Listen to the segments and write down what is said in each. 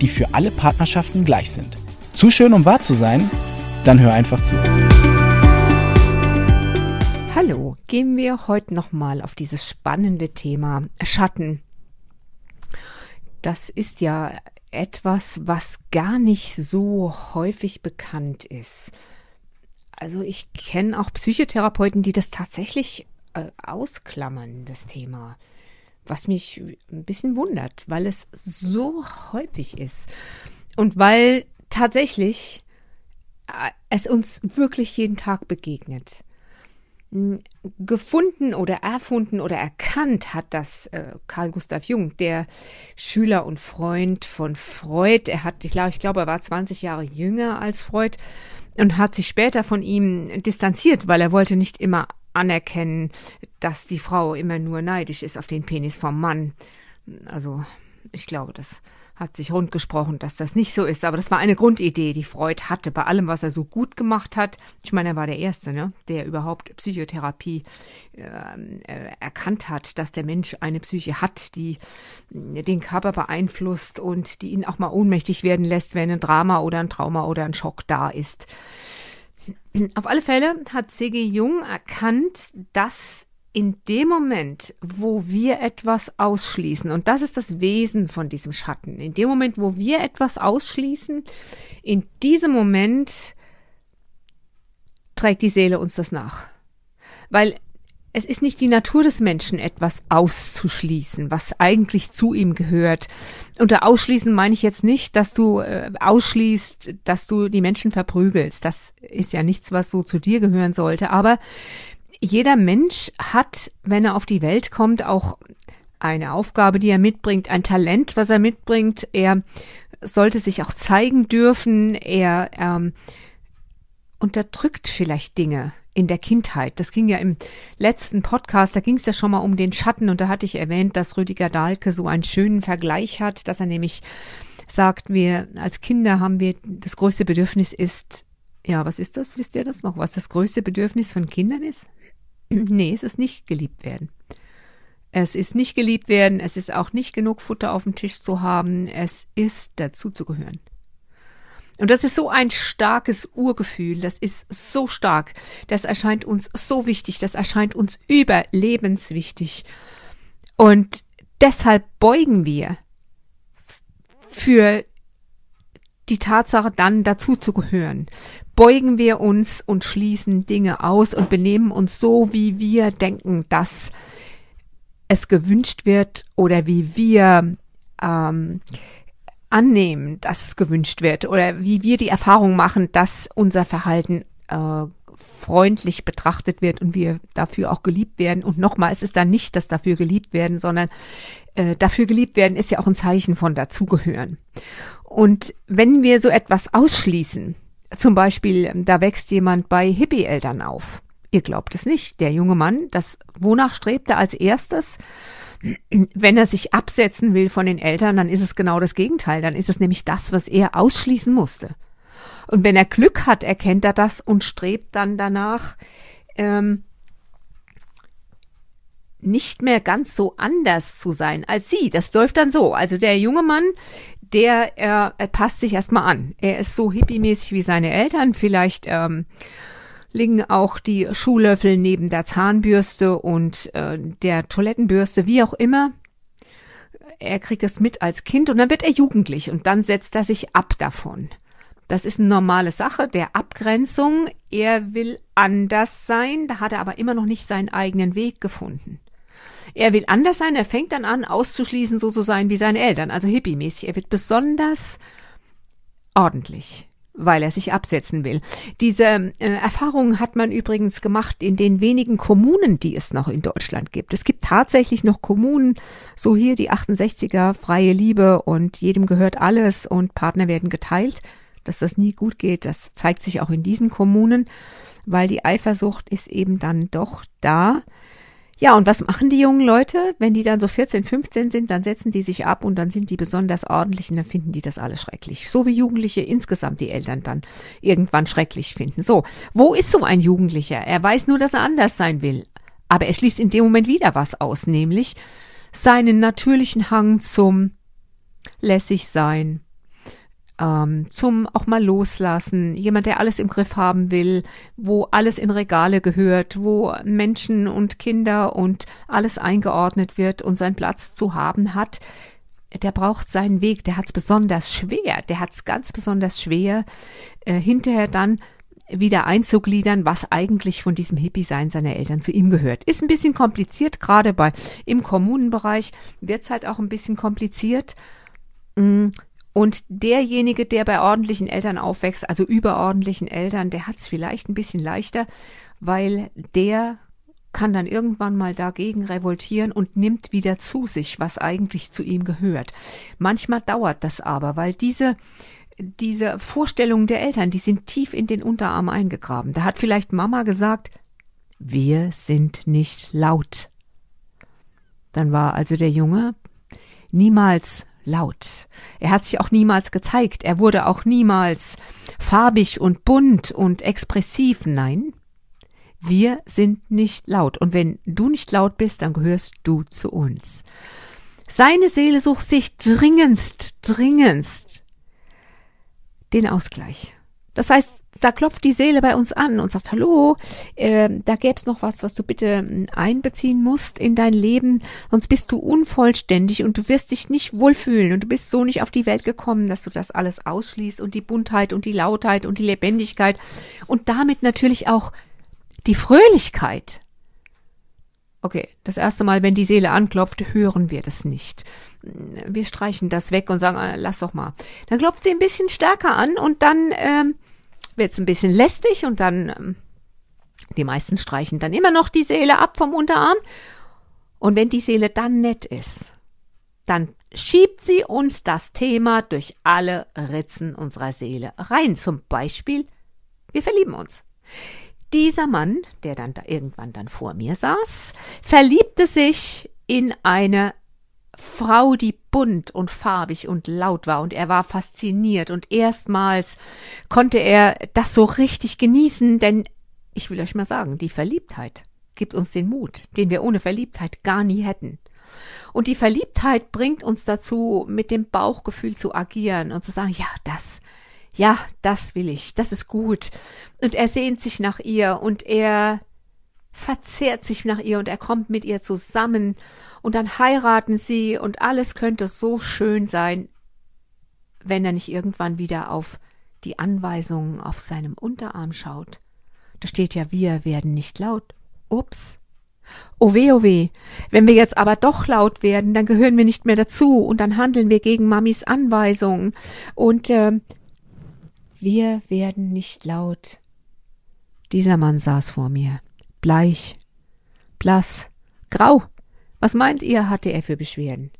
die für alle Partnerschaften gleich sind. Zu schön, um wahr zu sein? Dann hör einfach zu. Hallo, gehen wir heute nochmal auf dieses spannende Thema Schatten. Das ist ja etwas, was gar nicht so häufig bekannt ist. Also ich kenne auch Psychotherapeuten, die das tatsächlich äh, ausklammern, das Thema. Was mich ein bisschen wundert, weil es so häufig ist. Und weil tatsächlich äh, es uns wirklich jeden Tag begegnet. Hm, gefunden oder erfunden oder erkannt hat das äh, Carl Gustav Jung, der Schüler und Freund von Freud. Er hat, ich glaube, ich glaube, er war 20 Jahre jünger als Freud und hat sich später von ihm distanziert, weil er wollte nicht immer anerkennen, dass die Frau immer nur neidisch ist auf den Penis vom Mann. Also ich glaube, das hat sich rundgesprochen, dass das nicht so ist. Aber das war eine Grundidee, die Freud hatte bei allem, was er so gut gemacht hat. Ich meine, er war der Erste, ne, der überhaupt Psychotherapie ähm, äh, erkannt hat, dass der Mensch eine Psyche hat, die äh, den Körper beeinflusst und die ihn auch mal ohnmächtig werden lässt, wenn ein Drama oder ein Trauma oder ein Schock da ist. Auf alle Fälle hat C.G. Jung erkannt, dass in dem Moment, wo wir etwas ausschließen, und das ist das Wesen von diesem Schatten, in dem Moment, wo wir etwas ausschließen, in diesem Moment trägt die Seele uns das nach. Weil es ist nicht die Natur des Menschen, etwas auszuschließen, was eigentlich zu ihm gehört. Unter Ausschließen meine ich jetzt nicht, dass du äh, ausschließt, dass du die Menschen verprügelst. Das ist ja nichts, was so zu dir gehören sollte. Aber jeder Mensch hat, wenn er auf die Welt kommt, auch eine Aufgabe, die er mitbringt, ein Talent, was er mitbringt. Er sollte sich auch zeigen dürfen. Er ähm, unterdrückt vielleicht Dinge in der Kindheit. Das ging ja im letzten Podcast, da ging es ja schon mal um den Schatten und da hatte ich erwähnt, dass Rüdiger Dahlke so einen schönen Vergleich hat, dass er nämlich sagt, wir als Kinder haben wir das größte Bedürfnis ist, ja, was ist das? Wisst ihr das noch, was das größte Bedürfnis von Kindern ist? nee, es ist nicht geliebt werden. Es ist nicht geliebt werden, es ist auch nicht genug Futter auf dem Tisch zu haben, es ist dazu zu gehören. Und das ist so ein starkes Urgefühl, das ist so stark, das erscheint uns so wichtig, das erscheint uns überlebenswichtig. Und deshalb beugen wir für die Tatsache dann dazu zu gehören. Beugen wir uns und schließen Dinge aus und benehmen uns so, wie wir denken, dass es gewünscht wird oder wie wir ähm, annehmen, dass es gewünscht wird oder wie wir die Erfahrung machen, dass unser Verhalten äh, freundlich betrachtet wird und wir dafür auch geliebt werden. Und nochmal, es ist dann nicht das dafür geliebt werden, sondern äh, dafür geliebt werden ist ja auch ein Zeichen von dazugehören. Und wenn wir so etwas ausschließen, zum Beispiel, da wächst jemand bei Hippie-Eltern auf. Ihr glaubt es nicht. Der junge Mann, das, wonach strebt er als erstes? Wenn er sich absetzen will von den Eltern, dann ist es genau das Gegenteil. Dann ist es nämlich das, was er ausschließen musste. Und wenn er Glück hat, erkennt er das und strebt dann danach, ähm, nicht mehr ganz so anders zu sein als sie. Das läuft dann so. Also der junge Mann, der er, er passt sich erstmal an. Er ist so hippiemäßig wie seine Eltern, vielleicht ähm, liegen auch die Schuhlöffel neben der Zahnbürste und äh, der Toilettenbürste, wie auch immer. Er kriegt das mit als Kind und dann wird er jugendlich und dann setzt er sich ab davon. Das ist eine normale Sache der Abgrenzung. Er will anders sein, da hat er aber immer noch nicht seinen eigenen Weg gefunden. Er will anders sein, er fängt dann an, auszuschließen, so zu sein wie seine Eltern, also hippiemäßig. Er wird besonders ordentlich weil er sich absetzen will. Diese äh, Erfahrung hat man übrigens gemacht in den wenigen Kommunen, die es noch in Deutschland gibt. Es gibt tatsächlich noch Kommunen, so hier die 68er, freie Liebe und jedem gehört alles und Partner werden geteilt. Dass das nie gut geht, das zeigt sich auch in diesen Kommunen, weil die Eifersucht ist eben dann doch da. Ja, und was machen die jungen Leute? Wenn die dann so 14, 15 sind, dann setzen die sich ab und dann sind die besonders ordentlich und dann finden die das alle schrecklich. So wie Jugendliche insgesamt die Eltern dann irgendwann schrecklich finden. So, wo ist so ein Jugendlicher? Er weiß nur, dass er anders sein will. Aber er schließt in dem Moment wieder was aus, nämlich seinen natürlichen Hang zum lässig sein, ähm, zum auch mal loslassen, jemand, der alles im Griff haben will, wo alles in Regale gehört, wo Menschen und Kinder und alles eingeordnet wird und seinen Platz zu haben hat, der braucht seinen Weg, der hat's besonders schwer, der hat's ganz besonders schwer, äh, hinterher dann wieder einzugliedern, was eigentlich von diesem Hippie-Sein seiner Eltern zu ihm gehört. Ist ein bisschen kompliziert, gerade bei im Kommunenbereich wird's halt auch ein bisschen kompliziert. Mm, und derjenige, der bei ordentlichen Eltern aufwächst, also überordentlichen Eltern, der hat es vielleicht ein bisschen leichter, weil der kann dann irgendwann mal dagegen revoltieren und nimmt wieder zu sich, was eigentlich zu ihm gehört. Manchmal dauert das aber, weil diese diese Vorstellungen der Eltern, die sind tief in den Unterarm eingegraben. Da hat vielleicht Mama gesagt, wir sind nicht laut. Dann war also der Junge niemals laut. Er hat sich auch niemals gezeigt, er wurde auch niemals farbig und bunt und expressiv, nein. Wir sind nicht laut, und wenn du nicht laut bist, dann gehörst du zu uns. Seine Seele sucht sich dringendst, dringendst den Ausgleich. Das heißt, da klopft die Seele bei uns an und sagt, hallo, äh, da gäb's noch was, was du bitte hm, einbeziehen musst in dein Leben, sonst bist du unvollständig und du wirst dich nicht wohlfühlen und du bist so nicht auf die Welt gekommen, dass du das alles ausschließt und die Buntheit und die Lautheit und die Lebendigkeit und damit natürlich auch die Fröhlichkeit. Okay, das erste Mal, wenn die Seele anklopft, hören wir das nicht. Wir streichen das weg und sagen, ah, lass doch mal. Dann klopft sie ein bisschen stärker an und dann ähm, wird es ein bisschen lästig und dann, ähm, die meisten streichen dann immer noch die Seele ab vom Unterarm. Und wenn die Seele dann nett ist, dann schiebt sie uns das Thema durch alle Ritzen unserer Seele rein. Zum Beispiel, wir verlieben uns. Dieser Mann, der dann da irgendwann dann vor mir saß, verliebte sich in eine Frau, die bunt und farbig und laut war, und er war fasziniert, und erstmals konnte er das so richtig genießen, denn ich will euch mal sagen, die Verliebtheit gibt uns den Mut, den wir ohne Verliebtheit gar nie hätten. Und die Verliebtheit bringt uns dazu, mit dem Bauchgefühl zu agieren und zu sagen, ja, das, ja, das will ich, das ist gut. Und er sehnt sich nach ihr und er verzehrt sich nach ihr und er kommt mit ihr zusammen und dann heiraten sie und alles könnte so schön sein, wenn er nicht irgendwann wieder auf die Anweisungen auf seinem Unterarm schaut. Da steht ja, wir werden nicht laut. Ups. Oh weh, oh weh. Wenn wir jetzt aber doch laut werden, dann gehören wir nicht mehr dazu und dann handeln wir gegen Mamis Anweisungen und äh, wir werden nicht laut. Dieser Mann saß vor mir bleich, blass, grau. Was meint ihr, hatte er für Beschwerden?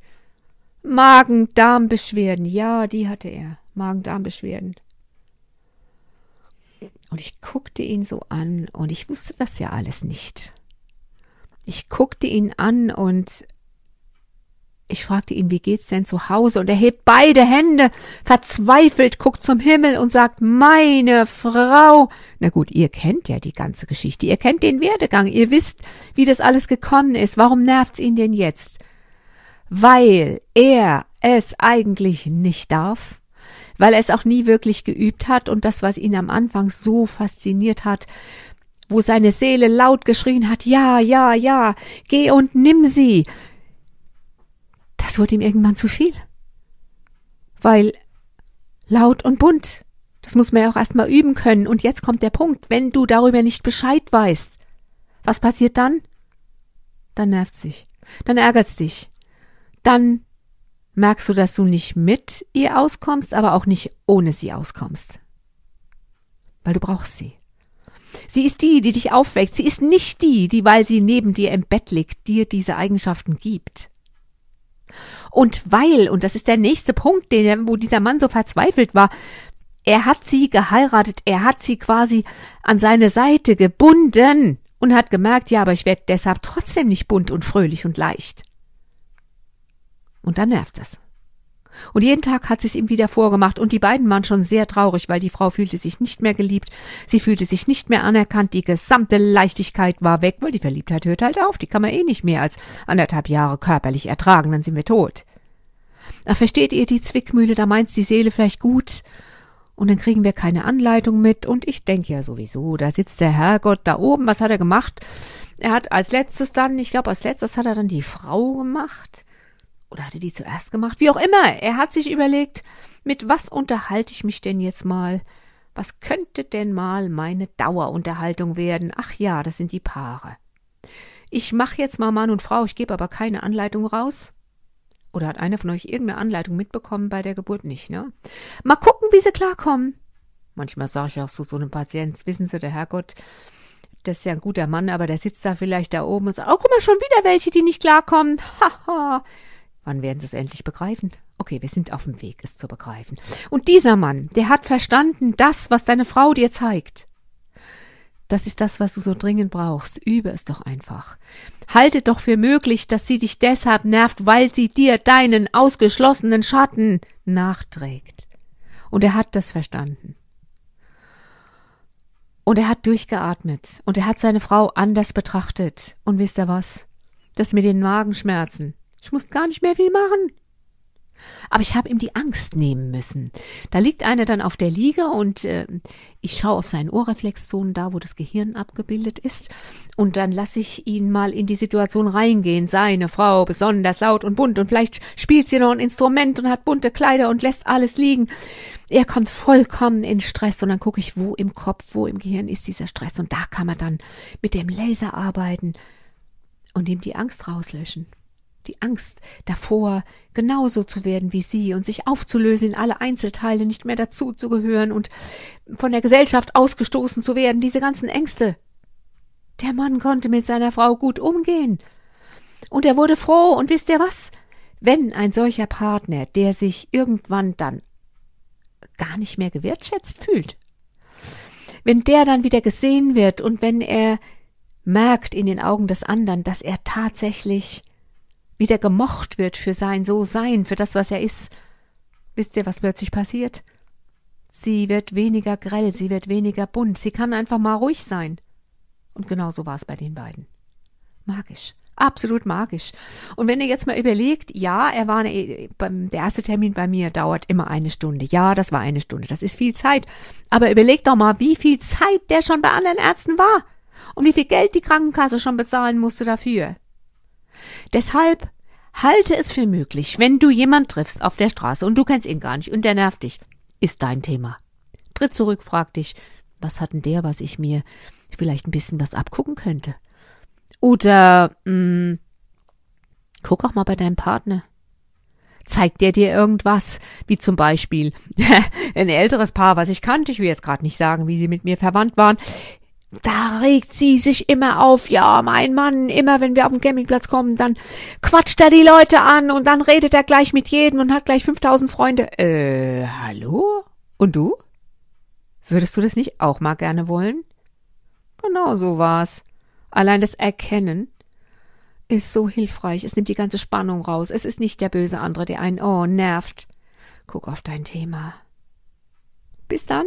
Magen-Darm-Beschwerden, ja, die hatte er. Magen-Darm-Beschwerden. Und ich guckte ihn so an und ich wusste das ja alles nicht. Ich guckte ihn an und ich fragte ihn, wie geht's denn zu Hause? Und er hebt beide Hände, verzweifelt, guckt zum Himmel und sagt, meine Frau. Na gut, ihr kennt ja die ganze Geschichte. Ihr kennt den Werdegang. Ihr wisst, wie das alles gekommen ist. Warum nervt's ihn denn jetzt? Weil er es eigentlich nicht darf. Weil er es auch nie wirklich geübt hat und das, was ihn am Anfang so fasziniert hat, wo seine Seele laut geschrien hat, ja, ja, ja, geh und nimm sie, das wurde ihm irgendwann zu viel. Weil laut und bunt, das muss man ja auch erstmal üben können. Und jetzt kommt der Punkt, wenn du darüber nicht Bescheid weißt, was passiert dann? Dann nervt sich. Dann ärgert's dich. Dann merkst du, dass du nicht mit ihr auskommst, aber auch nicht ohne sie auskommst. weil du brauchst sie. Sie ist die, die dich aufweckt. Sie ist nicht die, die, weil sie neben dir im Bett liegt, dir diese Eigenschaften gibt. Und weil, und das ist der nächste Punkt, den, wo dieser Mann so verzweifelt war, er hat sie geheiratet, er hat sie quasi an seine Seite gebunden und hat gemerkt, ja, aber ich werde deshalb trotzdem nicht bunt und fröhlich und leicht. Und dann nervt es. Und jeden Tag hat sie es ihm wieder vorgemacht, und die beiden waren schon sehr traurig, weil die Frau fühlte sich nicht mehr geliebt, sie fühlte sich nicht mehr anerkannt, die gesamte Leichtigkeit war weg, weil die Verliebtheit hört halt auf, die kann man eh nicht mehr als anderthalb Jahre körperlich ertragen, dann sind wir tot. Ach, versteht ihr die Zwickmühle, da meint's die Seele vielleicht gut, und dann kriegen wir keine Anleitung mit, und ich denke ja sowieso, da sitzt der Herrgott da oben, was hat er gemacht? Er hat als letztes dann, ich glaube, als letztes hat er dann die Frau gemacht, oder hat er die zuerst gemacht? Wie auch immer, er hat sich überlegt, mit was unterhalte ich mich denn jetzt mal? Was könnte denn mal meine Dauerunterhaltung werden? Ach ja, das sind die Paare. Ich mache jetzt mal Mann und Frau, ich gebe aber keine Anleitung raus. Oder hat einer von euch irgendeine Anleitung mitbekommen bei der Geburt nicht, ne? Mal gucken, wie sie klarkommen. Manchmal sage ich auch so, so einem Patient, wissen Sie, der Herrgott, das ist ja ein guter Mann, aber der sitzt da vielleicht da oben und sagt, oh, guck mal, schon wieder welche, die nicht klarkommen. Haha. Wann werden sie es endlich begreifen? Okay, wir sind auf dem Weg, es zu begreifen. Und dieser Mann, der hat verstanden, das, was deine Frau dir zeigt. Das ist das, was du so dringend brauchst. Übe es doch einfach. Halte doch für möglich, dass sie dich deshalb nervt, weil sie dir deinen ausgeschlossenen Schatten nachträgt. Und er hat das verstanden. Und er hat durchgeatmet. Und er hat seine Frau anders betrachtet. Und wisst ihr was? Das mit den Magenschmerzen, ich musste gar nicht mehr viel machen. Aber ich habe ihm die Angst nehmen müssen. Da liegt einer dann auf der Liege und äh, ich schaue auf seinen Ohrreflexzonen da, wo das Gehirn abgebildet ist. Und dann lasse ich ihn mal in die Situation reingehen. Seine Frau besonders laut und bunt und vielleicht spielt sie noch ein Instrument und hat bunte Kleider und lässt alles liegen. Er kommt vollkommen in Stress und dann gucke ich, wo im Kopf, wo im Gehirn ist dieser Stress. Und da kann man dann mit dem Laser arbeiten und ihm die Angst rauslöschen die Angst davor, genauso zu werden wie sie und sich aufzulösen in alle Einzelteile, nicht mehr dazu zu gehören und von der Gesellschaft ausgestoßen zu werden, diese ganzen Ängste. Der Mann konnte mit seiner Frau gut umgehen. Und er wurde froh, und wisst ihr was? Wenn ein solcher Partner, der sich irgendwann dann gar nicht mehr gewertschätzt fühlt, wenn der dann wieder gesehen wird und wenn er merkt in den Augen des anderen, dass er tatsächlich wieder gemocht wird für sein So-Sein, für das, was er ist. Wisst ihr, was plötzlich passiert? Sie wird weniger grell, sie wird weniger bunt, sie kann einfach mal ruhig sein. Und genau so war es bei den beiden. Magisch. Absolut magisch. Und wenn ihr jetzt mal überlegt, ja, er war eine, der erste Termin bei mir dauert immer eine Stunde. Ja, das war eine Stunde. Das ist viel Zeit. Aber überlegt doch mal, wie viel Zeit der schon bei anderen Ärzten war. Und wie viel Geld die Krankenkasse schon bezahlen musste dafür. Deshalb halte es für möglich, wenn du jemand triffst auf der Straße und du kennst ihn gar nicht und der nervt dich, ist dein Thema. Tritt zurück, frag dich, was hat denn der, was ich mir vielleicht ein bisschen was abgucken könnte? Oder mh, hm, guck auch mal bei deinem Partner. Zeigt der dir irgendwas, wie zum Beispiel ein älteres Paar, was ich kannte, ich will jetzt gerade nicht sagen, wie sie mit mir verwandt waren, da regt sie sich immer auf. Ja, mein Mann, immer wenn wir auf den Campingplatz kommen, dann quatscht er die Leute an und dann redet er gleich mit jedem und hat gleich 5000 Freunde. Äh, hallo? Und du? Würdest du das nicht auch mal gerne wollen? Genau so war's. Allein das Erkennen ist so hilfreich. Es nimmt die ganze Spannung raus. Es ist nicht der böse andere, der einen, oh, nervt. Guck auf dein Thema. Bis dann.